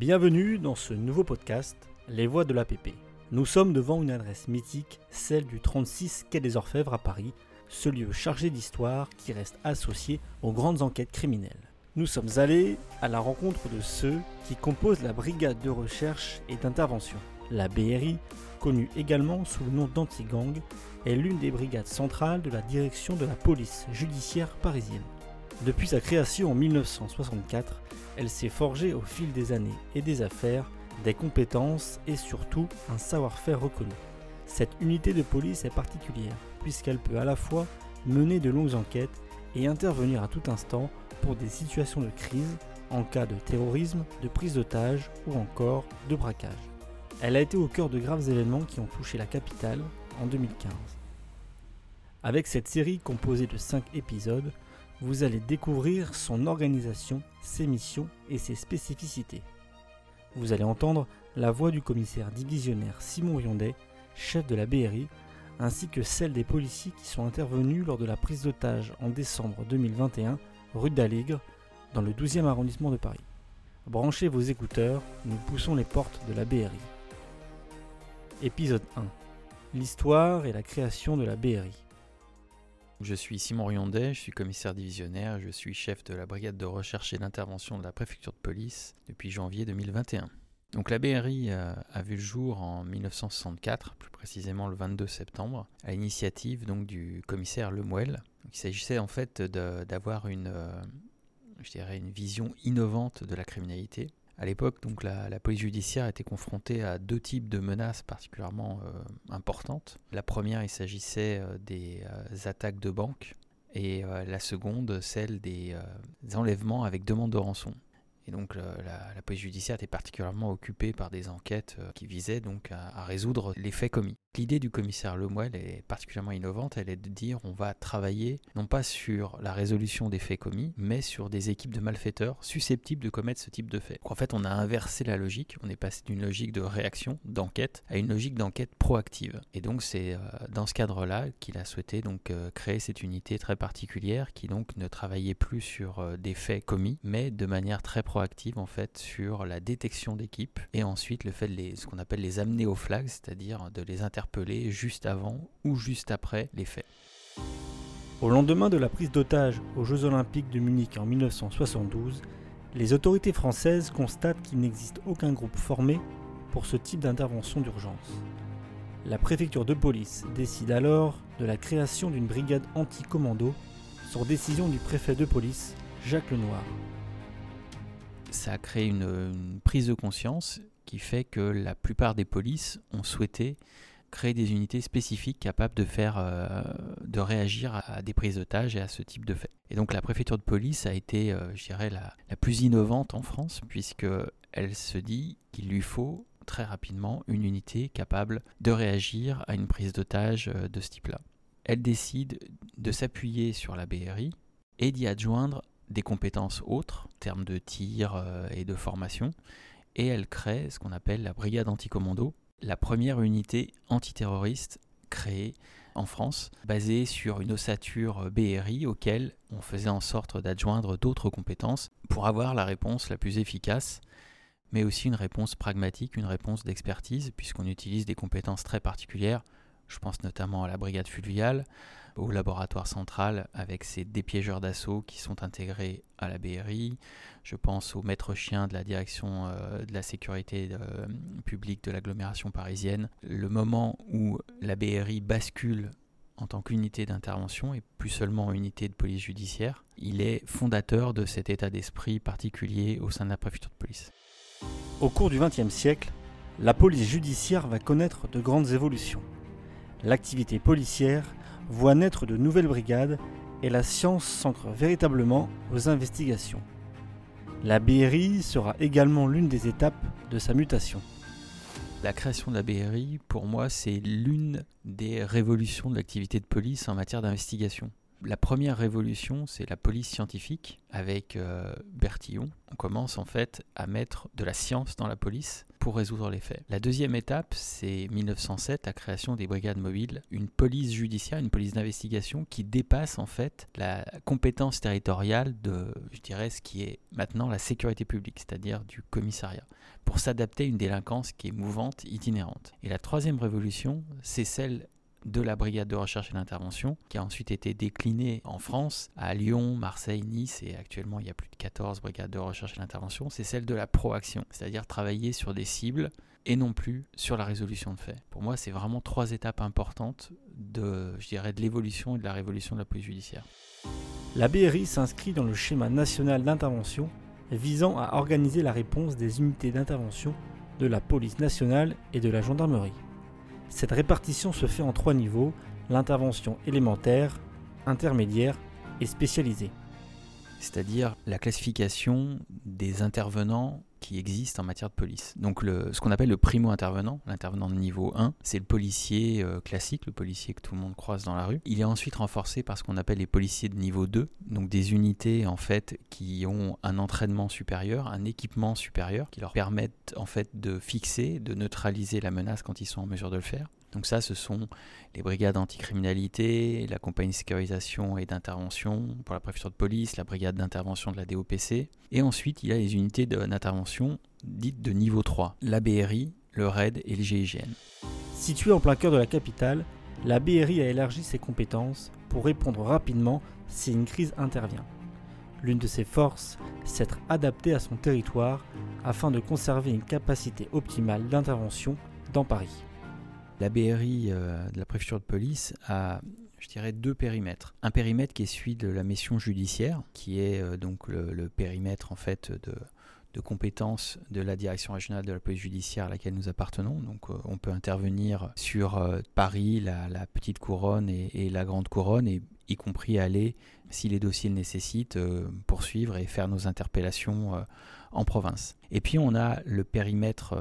Bienvenue dans ce nouveau podcast, Les Voix de l'APP. Nous sommes devant une adresse mythique, celle du 36 Quai des Orfèvres à Paris, ce lieu chargé d'histoire qui reste associé aux grandes enquêtes criminelles. Nous sommes allés à la rencontre de ceux qui composent la brigade de recherche et d'intervention. La BRI, connue également sous le nom d'Antigang, est l'une des brigades centrales de la direction de la police judiciaire parisienne. Depuis sa création en 1964, elle s'est forgée au fil des années et des affaires des compétences et surtout un savoir-faire reconnu. Cette unité de police est particulière puisqu'elle peut à la fois mener de longues enquêtes et intervenir à tout instant pour des situations de crise en cas de terrorisme, de prise d'otage ou encore de braquage. Elle a été au cœur de graves événements qui ont touché la capitale en 2015. Avec cette série composée de 5 épisodes, vous allez découvrir son organisation, ses missions et ses spécificités. Vous allez entendre la voix du commissaire divisionnaire Simon Riondet, chef de la BRI, ainsi que celle des policiers qui sont intervenus lors de la prise d'otage en décembre 2021 rue d'Aligre, dans le 12e arrondissement de Paris. Branchez vos écouteurs, nous poussons les portes de la BRI. Épisode 1 L'histoire et la création de la BRI. Je suis Simon Riondet, je suis commissaire divisionnaire, je suis chef de la brigade de recherche et d'intervention de la préfecture de police depuis janvier 2021. Donc la BRI a, a, vu le jour en 1964, plus précisément le 22 septembre, à l'initiative du commissaire Lemuel. Il s'agissait en fait d'avoir une, euh, une vision innovante de la criminalité. À l'époque, donc la, police judiciaire était confrontée à deux types de menaces particulièrement euh, importantes. La première, il s'agissait euh, des euh, attaques de banques et la seconde, celle des enlèvements avec demande de rançon. Et donc la, police judiciaire était particulièrement occupée par des enquêtes euh, qui visaient donc à, résoudre les faits commis. L'idée du commissaire Lemuel est particulièrement innovante, elle est de dire on va travailler non pas sur la résolution des faits commis, mais sur des équipes de malfaiteurs susceptibles de commettre ce type de faits. En fait, on a inversé la logique, on est passé d'une logique de réaction, d'enquête, à une logique d'enquête proactive. Et donc c'est euh, dans ce cadre-là qu'il a souhaité donc euh, créer cette unité très particulière qui donc ne travaillait plus sur des faits commis, mais de manière très proactive en fait sur la détection d'équipes et ensuite le fait de les, ce qu'on appelle les amener au flag, c'est-à-dire de les interpeller juste avant ou juste après les faits. Au lendemain de la prise d'otage aux Jeux olympiques de Munich en 1972, les autorités françaises constatent qu'il n'existe aucun groupe formé pour ce type d'intervention d'urgence. La préfecture de police décide alors de la création d'une brigade anti-commando sur décision du préfet de police, Jacques Lenoir. Ça a créé une, prise de conscience qui fait que la plupart des polices ont souhaité créer des unités spécifiques capables de faire, euh, de réagir à, des prises d'otages et à ce type de faits. Et donc la préfecture de police a été, euh, je dirais, la, la, plus innovante en France, puisque elle se dit qu'il lui faut très rapidement une unité capable de réagir à une prise d'otage euh, de ce type-là. Elle décide de s'appuyer sur la BRI et d'y adjoindre des compétences autres, en termes de tir euh, et de formation, et elle crée ce qu'on appelle la brigade anticommando, la première unité antiterroriste créée en France, basée sur une ossature BRI auquel on faisait en sorte d'adjoindre d'autres compétences pour avoir la réponse la plus efficace, mais aussi une réponse pragmatique, une réponse d'expertise, puisqu'on utilise des compétences très particulières. Je pense notamment à la brigade fluviale, au laboratoire central avec ses dépiégeurs d'assaut qui sont intégrés à la BRI. Je pense au maître chien de la direction euh, de la sécurité euh, publique de l'agglomération parisienne. Le moment où la BRI bascule en tant qu'unité d'intervention et plus seulement unité de police judiciaire, il est fondateur de cet état d'esprit particulier au sein de la préfecture de police. Au cours du XXe siècle, la police judiciaire va connaître de grandes évolutions. L'activité policière voit naître de nouvelles brigades et la science s'ancre véritablement aux investigations. La BRI sera également l'une des étapes de sa mutation. La création de la BRI, pour moi, c'est l'une des révolutions de l'activité de police en matière d'investigation. La première révolution, c'est la police scientifique avec euh, Bertillon. On commence en fait à mettre de la science dans la police pour résoudre les faits. La deuxième étape, c'est 1907, la création des brigades mobiles, une police judiciaire, une police d'investigation qui dépasse en fait la compétence territoriale de, je dirais, ce qui est maintenant la sécurité publique, c'est-à-dire du commissariat, pour s'adapter à une délinquance qui est mouvante, itinérante. Et la troisième révolution, c'est celle de la brigade de recherche et d'intervention, qui a ensuite été déclinée en France, à Lyon, Marseille, Nice, et actuellement il y a plus de 14 brigades de recherche et d'intervention, c'est celle de la proaction, c'est-à-dire travailler sur des cibles et non plus sur la résolution de faits. Pour moi, c'est vraiment trois étapes importantes de, de l'évolution et de la révolution de la police judiciaire. La BRI s'inscrit dans le schéma national d'intervention visant à organiser la réponse des unités d'intervention de la police nationale et de la gendarmerie. Cette répartition se fait en trois niveaux, l'intervention élémentaire, intermédiaire et spécialisée. C'est-à-dire la classification des intervenants qui existent en matière de police. Donc ce qu'on appelle le primo-intervenant, l'intervenant de niveau 1, c'est le policier euh, classique, le policier que tout le monde croise dans la rue. Il est ensuite renforcé par ce qu'on appelle les policiers de niveau 2, donc des unités en fait qui ont un entraînement supérieur, un équipement supérieur qui leur permettent en fait de fixer, de neutraliser la menace quand ils sont en mesure de le faire. Donc ça, ce sont les brigades anticriminalité, la compagnie de sécurisation et d'intervention pour la préfecture de police, la brigade d'intervention de la DOPC. Et ensuite, il y a les unités d'intervention dites de niveau 3, la BRI, le RAID et le GIGN. Située en plein cœur de la capitale, la BRI a élargi ses compétences pour répondre rapidement si une crise intervient. L'une de ses forces, c'est d'être adaptée à son territoire afin de conserver une capacité optimale d'intervention dans Paris la BRI euh, de la préfecture de police a je dirais deux périmètres. Un périmètre qui est celui de la mission judiciaire, qui est euh, donc le, périmètre en fait de, compétences de la direction régionale de la police judiciaire à laquelle nous appartenons. Donc euh, on peut intervenir sur Paris, la, petite couronne et, la grande couronne, et y compris aller, si les dossiers le nécessitent, poursuivre et faire nos interpellations en province. Et puis on a le périmètre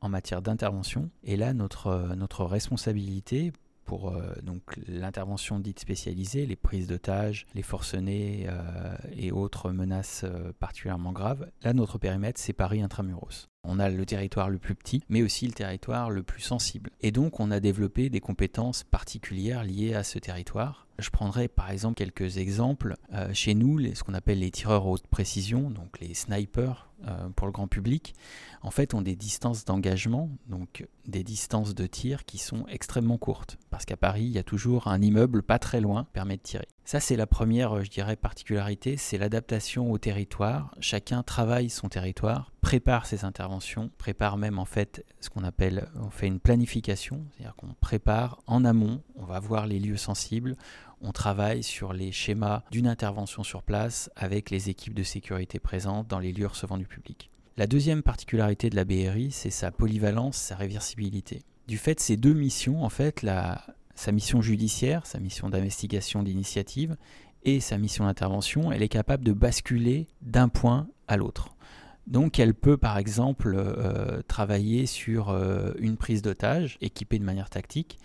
en matière d'intervention. Et là, notre, euh, responsabilité pour euh, donc l'intervention dite spécialisée, les prises d'otages, les forcenés euh, et autres menaces particulièrement graves. Là, notre périmètre, c'est Paris intramuros. On a le territoire le plus petit, mais aussi le territoire le plus sensible. Et donc, on a développé des compétences particulières liées à ce territoire. Je prendrai par exemple quelques exemples. chez nous, ce qu'on appelle les tireurs haute précision, donc les snipers, euh, pour le grand public, en fait, ont des distances d'engagement, donc des distances de tir qui sont extrêmement courtes. Parce qu'à Paris, il y a toujours un immeuble pas très loin qui permet de tirer. Ça, c'est la première, je dirais, particularité, c'est l'adaptation au territoire. Chacun travaille son territoire, prépare ses interventions, prépare même en fait ce qu'on appelle, on fait une planification, c'est-à-dire qu'on prépare en amont, on va voir les lieux sensibles, on travaille sur les schémas d'une intervention sur place avec les équipes de sécurité présentes dans les lieux recevant du public. La deuxième particularité de la BRI, c'est sa polyvalence, sa réversibilité. Du fait de ces deux missions, en fait, sa mission judiciaire, sa mission d'investigation d'initiative et sa mission d'intervention, elle est capable de basculer d'un point à l'autre. Donc elle peut par exemple euh, travailler sur euh, une prise d'otage équipée de manière tactique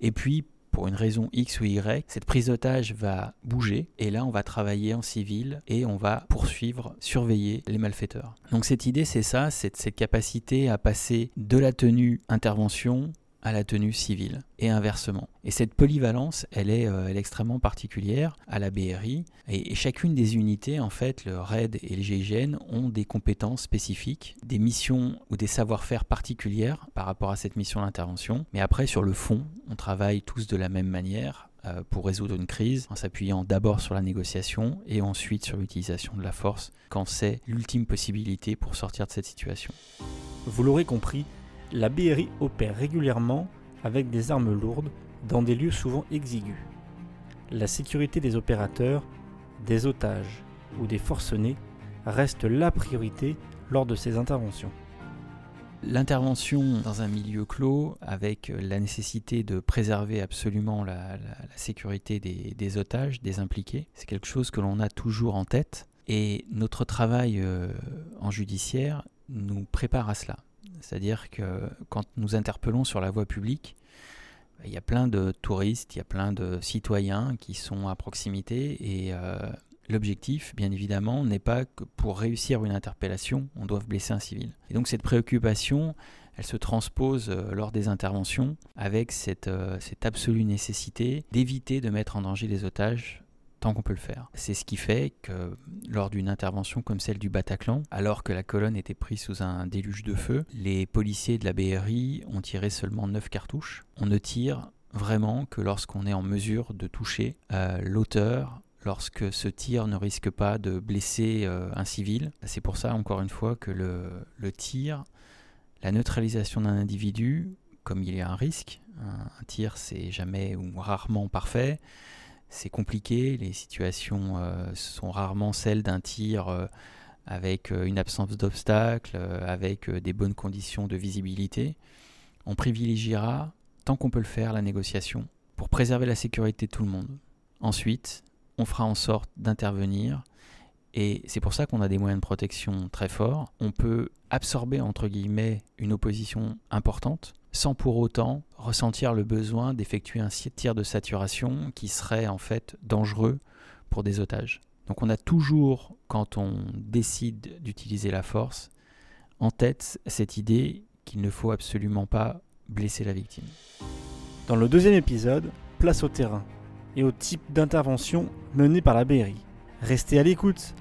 et puis pour une raison X ou Y, cette prise d'otage va bouger et là on va travailler en civil et on va poursuivre, surveiller les malfaiteurs. Donc cette idée c'est ça, c'est cette capacité à passer de la tenue intervention à la tenue civile et inversement. Et cette polyvalence, elle est, euh, extrêmement particulière à la BRI et, chacune des unités, en fait, le RAID et le GIGN, ont des compétences spécifiques, des missions ou des savoir-faire particulières par rapport à cette mission d'intervention. Mais après, sur le fond, on travaille tous de la même manière euh, pour résoudre une crise en s'appuyant d'abord sur la négociation et ensuite sur l'utilisation de la force quand c'est l'ultime possibilité pour sortir de cette situation. Vous l'aurez compris, la BRI opère régulièrement avec des armes lourdes dans des lieux souvent exigus. La sécurité des opérateurs, des otages ou des forcenés reste la priorité lors de ces interventions. L'intervention dans un milieu clos, avec la nécessité de préserver absolument la, sécurité des, otages, des impliqués, c'est quelque chose que l'on a toujours en tête. Et notre travail euh, en judiciaire nous prépare à cela. C'est-à-dire que quand nous interpellons sur la voie publique, Il y a plein de touristes, il y a plein de citoyens qui sont à proximité et euh, l'objectif, bien évidemment, n'est pas que pour réussir une interpellation, on doive blesser un civil. Et donc cette préoccupation, elle se transpose euh, lors des interventions avec cette, euh, cette absolue nécessité d'éviter de mettre en danger les otages tant qu'on peut le faire. C'est ce qui fait que lors d'une intervention comme celle du Bataclan, alors que la colonne était prise sous un déluge de feu, les policiers de la BRI ont tiré seulement 9 cartouches. On ne tire vraiment que lorsqu'on est en mesure de toucher euh, l'auteur lorsque ce tir ne risque pas de blesser un civil. C'est pour ça, encore une fois, que le, le tir la neutralisation d'un individu, comme il y a un risque, un, tir c'est jamais ou rarement parfait, c'est compliqué, les situations euh, sont rarement celles d'un tir euh, avec euh, une absence d'obstacle, avec des bonnes conditions de visibilité. On privilégiera, tant qu'on peut le faire, la négociation pour préserver la sécurité de tout le monde. Ensuite, on fera en sorte d'intervenir et c'est pour ça qu'on a des moyens de protection très forts. On peut absorber, entre guillemets, une opposition importante sans pour autant ressentir le besoin d'effectuer un tir de saturation qui serait en fait dangereux pour des otages. Donc on a toujours, quand on décide d'utiliser la force, en tête cette idée qu'il ne faut absolument pas blesser la victime. Dans le deuxième épisode, place au terrain et au type d'intervention menée par la BRI. Restez à l'écoute